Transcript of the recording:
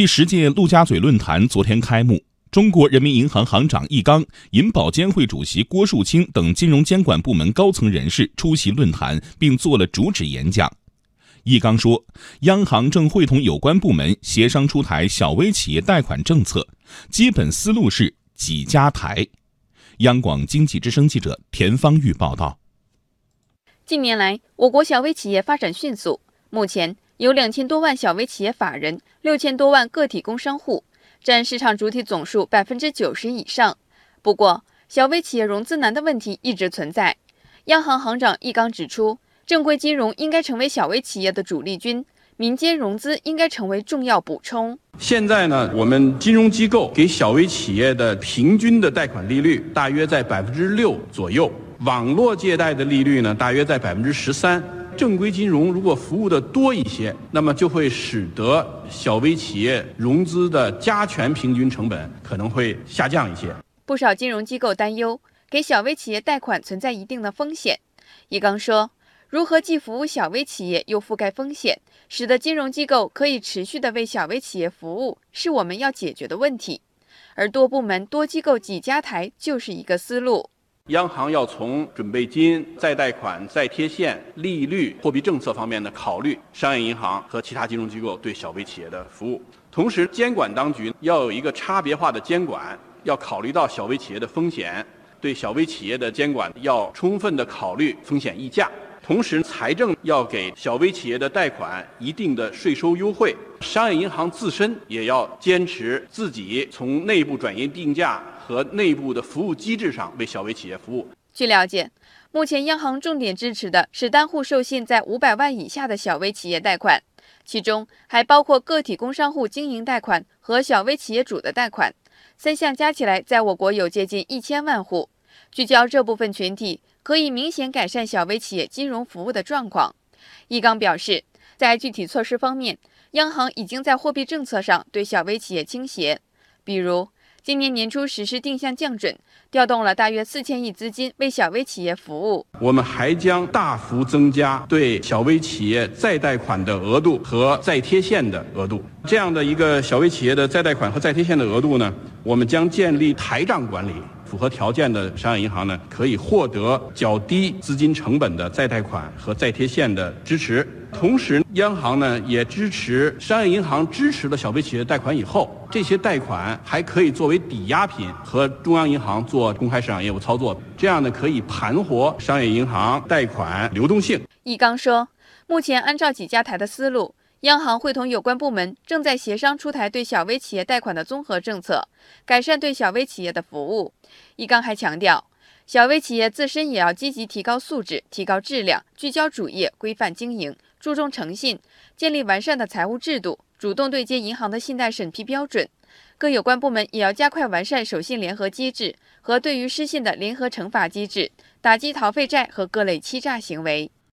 第十届陆家嘴论坛昨天开幕，中国人民银行行长易纲、银保监会主席郭树清等金融监管部门高层人士出席论坛，并做了主旨演讲。易纲说，央行正会同有关部门协商出台小微企业贷款政策，基本思路是几家台。央广经济之声记者田方玉报道。近年来，我国小微企业发展迅速，目前有两千多万小微企业法人，六千多万个体工商户，占市场主体总数百分之九十以上。不过，小微企业融资难的问题一直存在。央行行长易纲指出，正规金融应该成为小微企业的主力军，民间融资应该成为重要补充。现在呢，我们金融机构给小微企业的平均的贷款利率大约在百分之六左右。网络借贷的利率呢，大约在百分之十三。正规金融如果服务的多一些，那么就会使得小微企业融资的加权平均成本可能会下降一些。不少金融机构担忧，给小微企业贷款存在一定的风险。易纲说，如何既服务小微企业又覆盖风险，使得金融机构可以持续的为小微企业服务，是我们要解决的问题。而多部门、多机构、几家台就是一个思路。央行要从准备金、再贷款、再贴现、利率、货币政策方面的考虑商业银行和其他金融机构对小微企业的服务。同时，监管当局要有一个差别化的监管，要考虑到小微企业的风险，对小微企业的监管要充分的考虑风险溢价。同时，财政要给小微企业的贷款一定的税收优惠。商业银行自身也要坚持自己从内部转移定价和内部的服务机制上为小微企业服务。据了解，目前央行重点支持的是单户授信在五百万以下的小微企业贷款，其中还包括个体工商户经营贷款和小微企业主的贷款，三项加起来，在我国有接近一千万户。聚焦这部分群体。可以明显改善小微企业金融服务的状况。易纲表示，在具体措施方面，央行已经在货币政策上对小微企业倾斜，比如今年年初实施定向降准，调动了大约四千亿资金为小微企业服务。我们还将大幅增加对小微企业再贷款的额度和再贴现的额度。这样的一个小微企业的再贷款和再贴现的额度呢，我们将建立台账管理。符合条件的商业银行呢，可以获得较低资金成本的再贷款和再贴现的支持。同时，央行呢也支持商业银行支持了小微企业贷款以后，这些贷款还可以作为抵押品和中央银行做公开市场业务操作，这样呢可以盘活商业银行贷款流动性。易纲说，目前按照几家台的思路。央行会同有关部门正在协商出台对小微企业贷款的综合政策，改善对小微企业的服务。易纲还强调，小微企业自身也要积极提高素质、提高质量，聚焦主业、规范经营，注重诚信，建立完善的财务制度，主动对接银行的信贷审批标准。各有关部门也要加快完善守信联合机制和对于失信的联合惩罚机制，打击逃废债和各类欺诈行为。